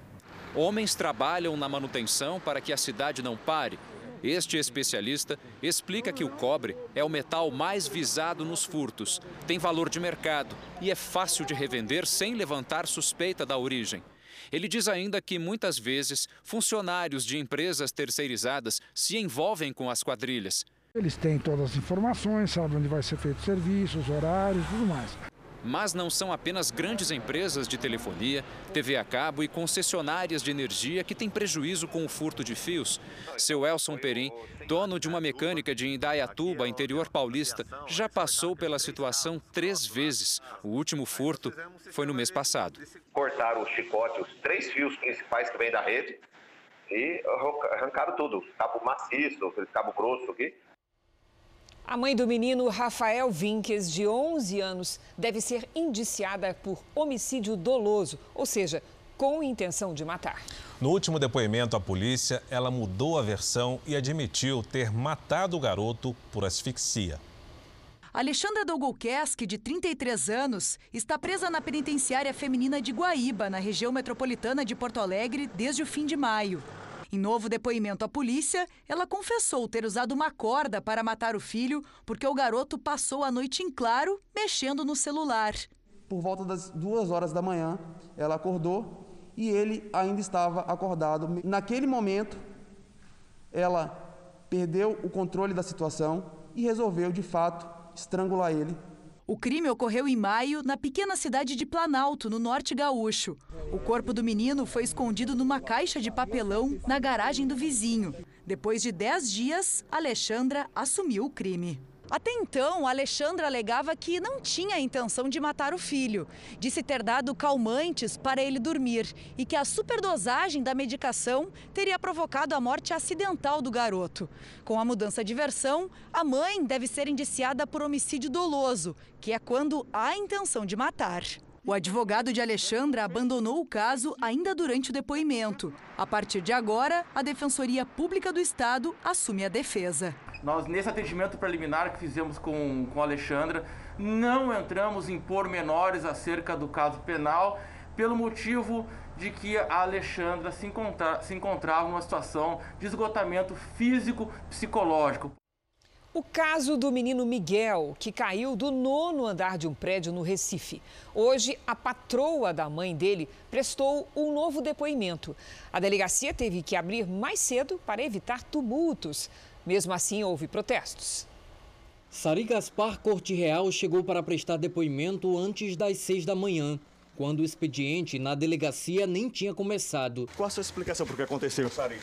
Speaker 44: Homens trabalham na manutenção para que a cidade não pare. Este especialista explica que o cobre é o metal mais visado nos furtos, tem valor de mercado e é fácil de revender sem levantar suspeita da origem. Ele diz ainda que muitas vezes funcionários de empresas terceirizadas se envolvem com as quadrilhas
Speaker 46: eles têm todas as informações, sabem onde vai ser feito o serviço, os horários, tudo mais.
Speaker 44: Mas não são apenas grandes empresas de telefonia, TV a cabo e concessionárias de energia que têm prejuízo com o furto de fios. Seu Elson Perim, dono de uma mecânica de Indaiatuba, interior paulista, já passou pela situação três vezes. O último furto foi no mês passado.
Speaker 47: Cortaram o chicote, os três fios principais que vêm da rede, e arrancaram tudo. Cabo maciço, cabo grosso aqui.
Speaker 3: A mãe do menino Rafael Vinques, de 11 anos, deve ser indiciada por homicídio doloso, ou seja, com intenção de matar.
Speaker 2: No último depoimento à polícia, ela mudou a versão e admitiu ter matado o garoto por asfixia.
Speaker 48: Alexandra Dolgolkeski, de 33 anos, está presa na penitenciária feminina de Guaíba, na região metropolitana de Porto Alegre, desde o fim de maio. Em novo depoimento à polícia, ela confessou ter usado uma corda para matar o filho porque o garoto passou a noite em claro mexendo no celular.
Speaker 49: Por volta das duas horas da manhã, ela acordou e ele ainda estava acordado. Naquele momento, ela perdeu o controle da situação e resolveu, de fato, estrangular ele
Speaker 48: o crime ocorreu em maio na pequena cidade de Planalto, no norte gaúcho. O corpo do menino foi escondido numa caixa de papelão na garagem do vizinho. Depois de 10 dias, Alexandra assumiu o crime. Até então, Alexandra alegava que não tinha a intenção de matar o filho. Disse ter dado calmantes para ele dormir e que a superdosagem da medicação teria provocado a morte acidental do garoto. Com a mudança de versão, a mãe deve ser indiciada por homicídio doloso, que é quando há intenção de matar. O advogado de Alexandra abandonou o caso ainda durante o depoimento. A partir de agora, a Defensoria Pública do Estado assume a defesa.
Speaker 50: Nós, nesse atendimento preliminar que fizemos com, com a Alexandra, não entramos em pormenores acerca do caso penal, pelo motivo de que a Alexandra se, encontra, se encontrava numa situação de esgotamento físico-psicológico.
Speaker 3: O caso do menino Miguel, que caiu do nono andar de um prédio no Recife. Hoje, a patroa da mãe dele prestou um novo depoimento. A delegacia teve que abrir mais cedo para evitar tumultos. Mesmo assim, houve protestos.
Speaker 51: Sari Gaspar Corte Real chegou para prestar depoimento antes das seis da manhã, quando o expediente na delegacia nem tinha começado.
Speaker 52: Qual a sua explicação para o que aconteceu, Sari?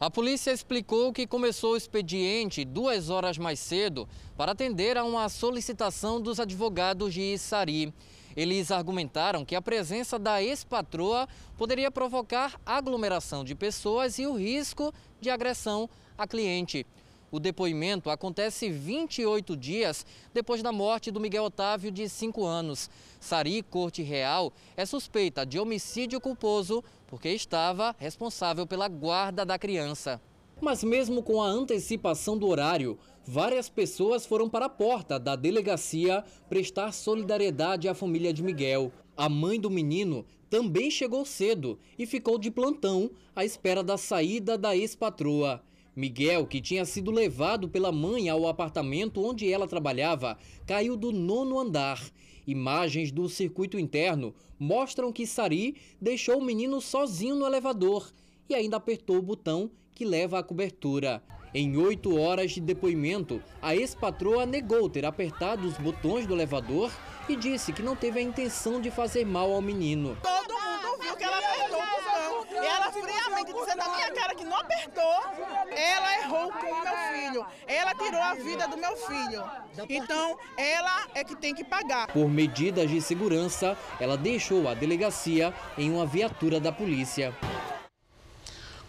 Speaker 51: A polícia explicou que começou o expediente duas horas mais cedo para atender a uma solicitação dos advogados de Sari. Eles argumentaram que a presença da ex-patroa poderia provocar aglomeração de pessoas e o risco de agressão a cliente. O depoimento acontece 28 dias depois da morte do Miguel Otávio, de 5 anos. Sari Corte Real é suspeita de homicídio culposo porque estava responsável pela guarda da criança. Mas mesmo com a antecipação do horário, várias pessoas foram para a porta da delegacia prestar solidariedade à família de Miguel. A mãe do menino também chegou cedo e ficou de plantão à espera da saída da ex-patroa. Miguel, que tinha sido levado pela mãe ao apartamento onde ela trabalhava, caiu do nono andar. Imagens do circuito interno mostram que Sari deixou o menino sozinho no elevador e ainda apertou o botão que leva à cobertura. Em oito horas de depoimento, a ex-patroa negou ter apertado os botões do elevador e disse que não teve a intenção de fazer mal ao menino.
Speaker 53: Todo mundo viu que ela apertou o botão. E ela friamente disse na minha cara que não apertou. Ela errou com o meu filho. Ela tirou a vida do meu filho. Então, ela é que tem que pagar.
Speaker 51: Por medidas de segurança, ela deixou a delegacia em uma viatura da polícia.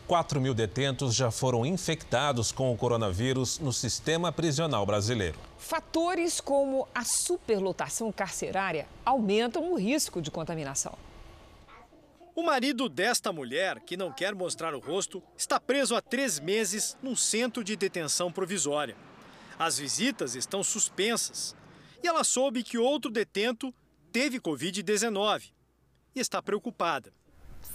Speaker 2: 4 mil detentos já foram infectados com o coronavírus no sistema prisional brasileiro.
Speaker 3: Fatores como a superlotação carcerária aumentam o risco de contaminação.
Speaker 54: O marido desta mulher, que não quer mostrar o rosto, está preso há três meses num centro de detenção provisória. As visitas estão suspensas e ela soube que outro detento teve Covid-19 e está preocupada.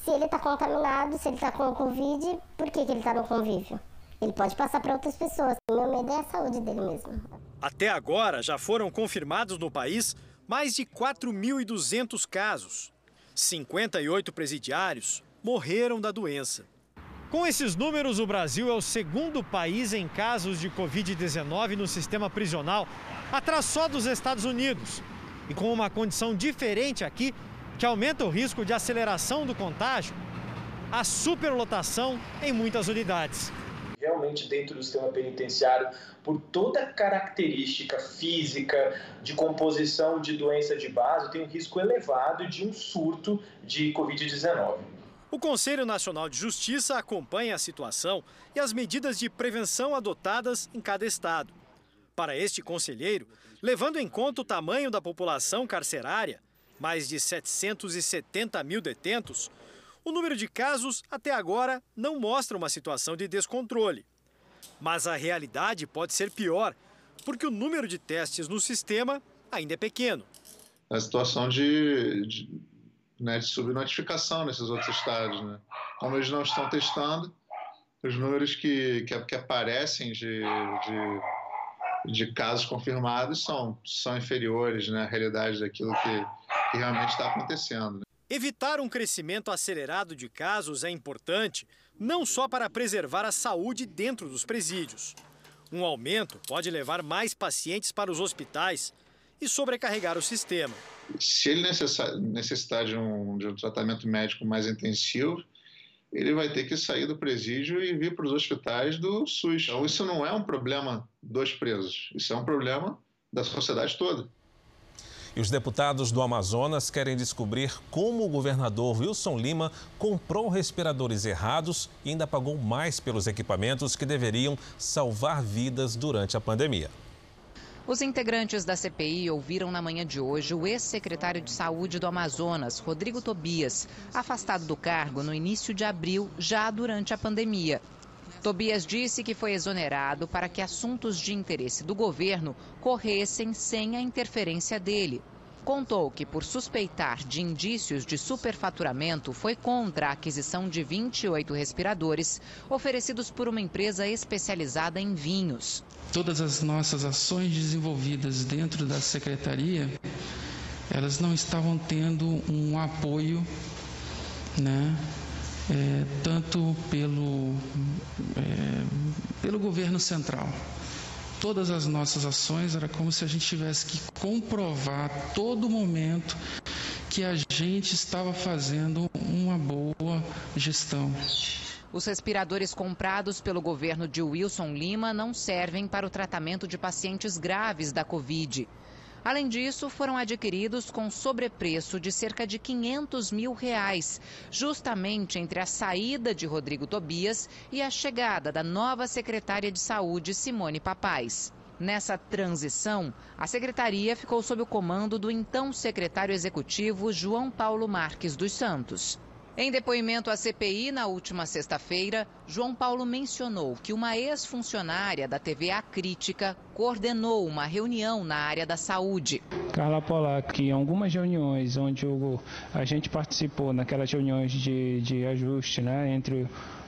Speaker 55: Se ele está contaminado, se ele está com o Covid, por que, que ele está no convívio? Ele pode passar para outras pessoas. O meu medo é a saúde dele mesmo.
Speaker 54: Até agora, já foram confirmados no país mais de 4.200 casos. 58 presidiários morreram da doença. Com esses números, o Brasil é o segundo país em casos de Covid-19 no sistema prisional, atrás só dos Estados Unidos. E com uma condição diferente aqui, que aumenta o risco de aceleração do contágio, a superlotação em muitas unidades.
Speaker 56: Realmente, dentro do sistema penitenciário, por toda a característica física de composição de doença de base, tem um risco elevado de um surto de Covid-19.
Speaker 54: O Conselho Nacional de Justiça acompanha a situação e as medidas de prevenção adotadas em cada estado. Para este conselheiro, levando em conta o tamanho da população carcerária, mais de 770 mil detentos, o número de casos até agora não mostra uma situação de descontrole. Mas a realidade pode ser pior, porque o número de testes no sistema ainda é pequeno.
Speaker 57: A situação de, de, né, de subnotificação nesses outros estados. Né? Como eles não estão testando, os números que, que, que aparecem de, de, de, casos confirmados são, são inferiores né, à realidade daquilo que, que realmente está acontecendo. Né?
Speaker 54: Evitar um crescimento acelerado de casos é importante, não só para preservar a saúde dentro dos presídios. Um aumento pode levar mais pacientes para os hospitais e sobrecarregar o sistema.
Speaker 57: Se ele necessitar de um, de um tratamento médico mais intensivo, ele vai ter que sair do presídio e vir para os hospitais do SUS. Então, isso não é um problema dos presos, isso é um problema da sociedade toda.
Speaker 2: E os deputados do Amazonas querem descobrir como o governador Wilson Lima comprou respiradores errados e ainda pagou mais pelos equipamentos que deveriam salvar vidas durante a pandemia.
Speaker 58: Os integrantes da CPI ouviram na manhã de hoje o ex-secretário de Saúde do Amazonas, Rodrigo Tobias, afastado do cargo no início de abril, já durante a pandemia. Tobias disse que foi exonerado para que assuntos de interesse do governo corressem sem a interferência dele. Contou que, por suspeitar de indícios de superfaturamento, foi contra a aquisição de 28 respiradores oferecidos por uma empresa especializada em vinhos.
Speaker 59: Todas as nossas ações desenvolvidas dentro da secretaria, elas não estavam tendo um apoio, né? É, tanto pelo, é, pelo governo central. Todas as nossas ações era como se a gente tivesse que comprovar a todo momento que a gente estava fazendo uma boa gestão.
Speaker 58: Os respiradores comprados pelo governo de Wilson Lima não servem para o tratamento de pacientes graves da Covid. Além disso, foram adquiridos com sobrepreço de cerca de 500 mil reais, justamente entre a saída de Rodrigo Tobias e a chegada da nova secretária de Saúde, Simone Papais. Nessa transição, a secretaria ficou sob o comando do então secretário executivo João Paulo Marques dos Santos. Em depoimento à CPI na última sexta-feira, João Paulo mencionou que uma ex-funcionária da TVA Crítica coordenou uma reunião na área da saúde.
Speaker 60: Carla Polac, em algumas reuniões onde a gente participou, naquelas reuniões de, de ajuste né, entre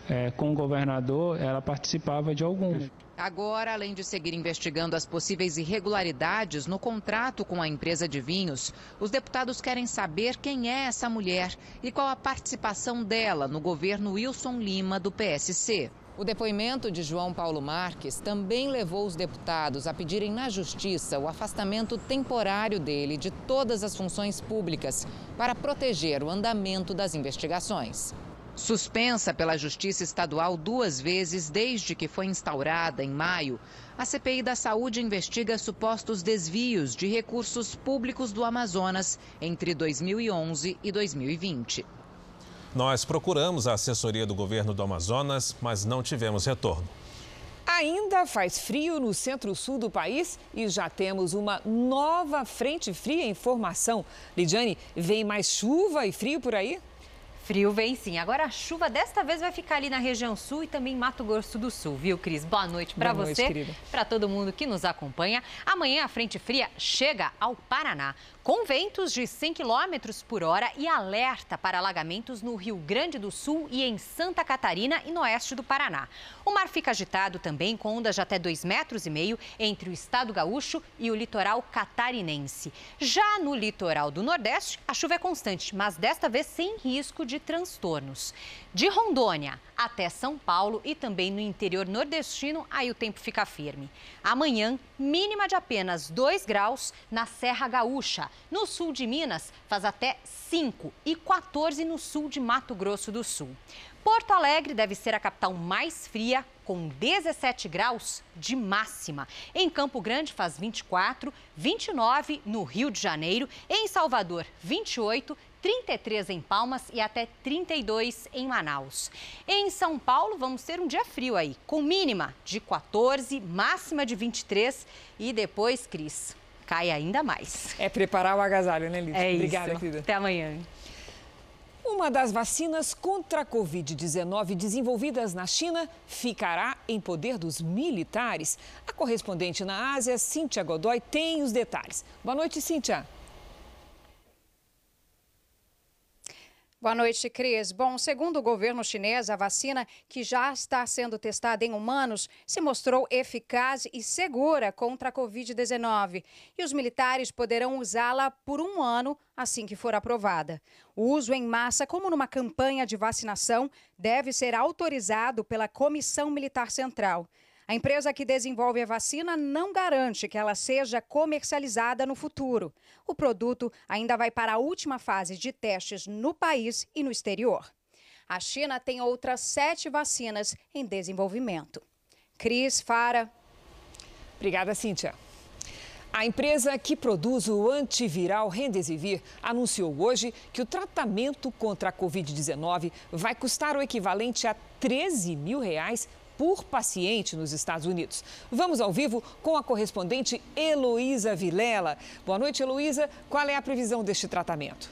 Speaker 60: é, com o governador, ela participava de algumas.
Speaker 58: Agora, além de seguir investigando as possíveis irregularidades no contrato com a empresa de vinhos, os deputados querem saber quem é essa mulher e qual a participação dela no governo Wilson Lima, do PSC. O depoimento de João Paulo Marques também levou os deputados a pedirem na Justiça o afastamento temporário dele de todas as funções públicas para proteger o andamento das investigações. Suspensa pela Justiça Estadual duas vezes desde que foi instaurada em maio, a CPI da Saúde investiga supostos desvios de recursos públicos do Amazonas entre 2011 e 2020.
Speaker 2: Nós procuramos a assessoria do governo do Amazonas, mas não tivemos retorno.
Speaker 3: Ainda faz frio no centro-sul do país e já temos uma nova frente fria em formação. Lidiane, vem mais chuva e frio por aí?
Speaker 61: Frio vem sim. Agora a chuva desta vez vai ficar ali na região sul e também Mato Grosso do Sul, viu, Cris? Boa noite para você, para todo mundo que nos acompanha. Amanhã a frente fria chega ao Paraná com ventos de 100 km por hora e alerta para alagamentos no Rio Grande do Sul e em Santa Catarina e no oeste do Paraná. O mar fica agitado também com ondas de até 2,5 metros e meio entre o estado gaúcho e o litoral catarinense. Já no litoral do Nordeste, a chuva é constante, mas desta vez sem risco de transtornos. De Rondônia até São Paulo e também no interior nordestino, aí o tempo fica firme. Amanhã, mínima de apenas 2 graus na Serra Gaúcha. No sul de Minas, faz até 5 e 14 no sul de Mato Grosso do Sul. Porto Alegre deve ser a capital mais fria, com 17 graus de máxima. Em Campo Grande faz 24, 29 no Rio de Janeiro, em Salvador 28, 33 em Palmas e até 32 em Manaus. Em São Paulo, vamos ter um dia frio aí, com mínima de 14, máxima de 23 e depois, Cris, cai ainda mais.
Speaker 3: É preparar o agasalho, né, Lídia?
Speaker 61: É
Speaker 3: Obrigada,
Speaker 61: isso.
Speaker 3: querida.
Speaker 61: Até amanhã.
Speaker 3: Uma das vacinas contra a Covid-19 desenvolvidas na China ficará em poder dos militares. A correspondente na Ásia, Cíntia Godoy, tem os detalhes. Boa noite, Cíntia.
Speaker 62: Boa noite, Cris. Bom, segundo o governo chinês, a vacina que já está sendo testada em humanos se mostrou eficaz e segura contra a Covid-19. E os militares poderão usá-la por um ano assim que for aprovada. O uso em massa, como numa campanha de vacinação, deve ser autorizado pela Comissão Militar Central.
Speaker 54: A empresa que desenvolve a vacina não garante que ela seja comercializada no futuro. O produto ainda vai para a última fase de testes no país e no exterior. A China tem outras sete vacinas em desenvolvimento. Cris Fara.
Speaker 3: Obrigada, Cíntia. A empresa que produz o antiviral Remdesivir anunciou hoje que o tratamento contra a Covid-19 vai custar o equivalente a 13 mil reais por paciente nos Estados Unidos. Vamos ao vivo com a correspondente Heloísa Vilela. Boa noite, Heloísa. Qual é a previsão deste tratamento?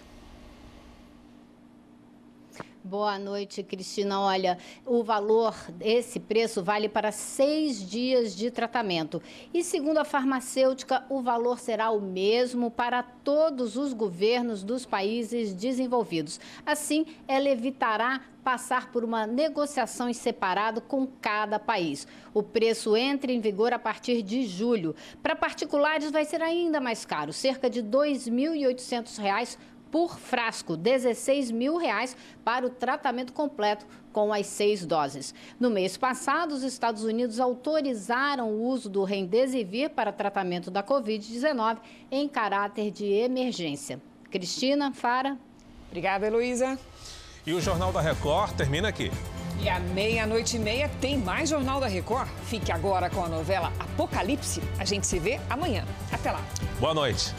Speaker 35: Boa noite, Cristina. Olha, o valor, esse preço vale para seis dias de tratamento. E segundo a farmacêutica, o valor será o mesmo para todos os governos dos países desenvolvidos. Assim, ela evitará passar por uma negociação em separado com cada país. O preço entra em vigor a partir de julho. Para particulares, vai ser ainda mais caro, cerca de R$ 2.800 por frasco, 16 mil reais para o tratamento completo com as seis doses. No mês passado, os Estados Unidos autorizaram o uso do Remdesivir para tratamento da Covid-19 em caráter de emergência. Cristina, Fara.
Speaker 3: Obrigada, Heloísa.
Speaker 2: E o Jornal da Record termina aqui.
Speaker 3: E à meia-noite e meia tem mais Jornal da Record. Fique agora com a novela Apocalipse. A gente se vê amanhã. Até lá.
Speaker 2: Boa noite.